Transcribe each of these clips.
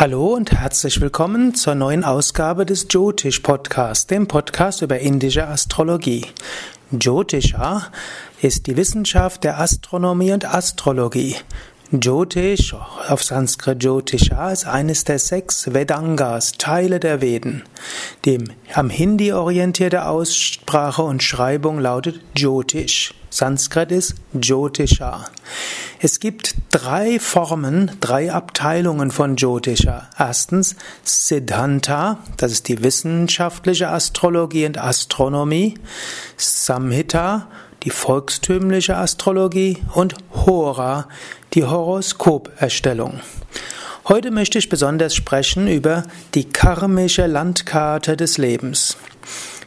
Hallo und herzlich willkommen zur neuen Ausgabe des Jyotish Podcast, dem Podcast über indische Astrologie. Jyotisha ist die Wissenschaft der Astronomie und Astrologie. Jyotish, auf Sanskrit Jyotisha, ist eines der sechs Vedangas, Teile der Veden. Die am Hindi orientierte Aussprache und Schreibung lautet Jyotish. Sanskrit ist Jyotisha. Es gibt drei Formen, drei Abteilungen von Jyotisha. Erstens Siddhanta, das ist die wissenschaftliche Astrologie und Astronomie. Samhita, die volkstümliche Astrologie und Hora, die Horoskoperstellung. Heute möchte ich besonders sprechen über die karmische Landkarte des Lebens.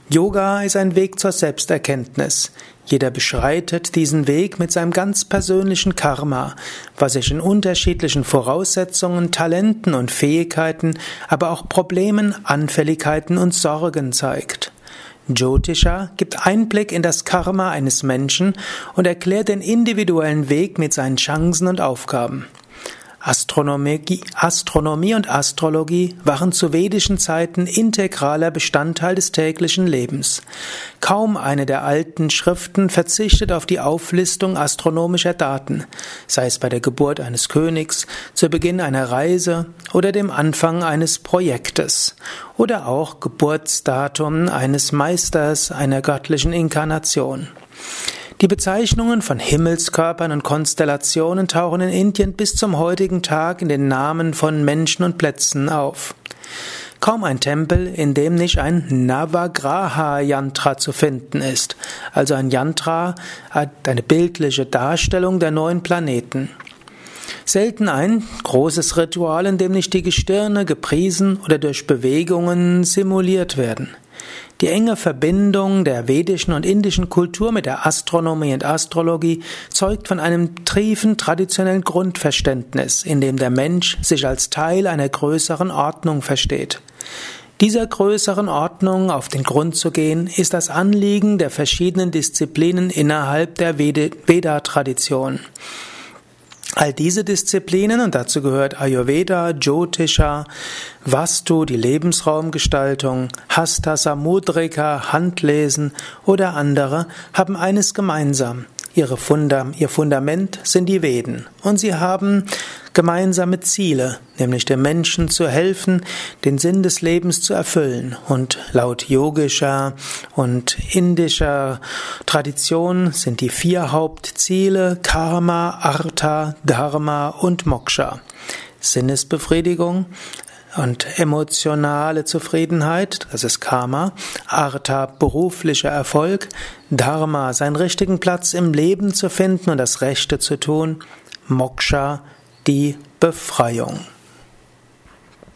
Yoga ist ein Weg zur Selbsterkenntnis. Jeder beschreitet diesen Weg mit seinem ganz persönlichen Karma, was sich in unterschiedlichen Voraussetzungen, Talenten und Fähigkeiten, aber auch Problemen, Anfälligkeiten und Sorgen zeigt. Jyotisha gibt Einblick in das Karma eines Menschen und erklärt den individuellen Weg mit seinen Chancen und Aufgaben. Astronomie, Astronomie und Astrologie waren zu vedischen Zeiten integraler Bestandteil des täglichen Lebens. Kaum eine der alten Schriften verzichtet auf die Auflistung astronomischer Daten, sei es bei der Geburt eines Königs, zu Beginn einer Reise oder dem Anfang eines Projektes oder auch Geburtsdatum eines Meisters einer göttlichen Inkarnation. Die Bezeichnungen von Himmelskörpern und Konstellationen tauchen in Indien bis zum heutigen Tag in den Namen von Menschen und Plätzen auf. Kaum ein Tempel, in dem nicht ein Navagraha-Yantra zu finden ist, also ein Yantra, eine bildliche Darstellung der neuen Planeten. Selten ein großes Ritual, in dem nicht die Gestirne gepriesen oder durch Bewegungen simuliert werden. Die enge Verbindung der vedischen und indischen Kultur mit der Astronomie und Astrologie zeugt von einem tiefen traditionellen Grundverständnis, in dem der Mensch sich als Teil einer größeren Ordnung versteht. Dieser größeren Ordnung auf den Grund zu gehen, ist das Anliegen der verschiedenen Disziplinen innerhalb der Veda-Tradition. All diese Disziplinen, und dazu gehört Ayurveda, Jyotisha, Vastu, die Lebensraumgestaltung, Hasta Samudrika, Handlesen oder andere, haben eines gemeinsam. Funda ihr Fundament sind die Veden und sie haben gemeinsame Ziele, nämlich dem Menschen zu helfen, den Sinn des Lebens zu erfüllen. Und laut yogischer und indischer Tradition sind die vier Hauptziele Karma, Artha, Dharma und Moksha. Sinnesbefriedigung, und emotionale Zufriedenheit, das ist Karma, Artha beruflicher Erfolg, Dharma seinen richtigen Platz im Leben zu finden und das Rechte zu tun, Moksha die Befreiung.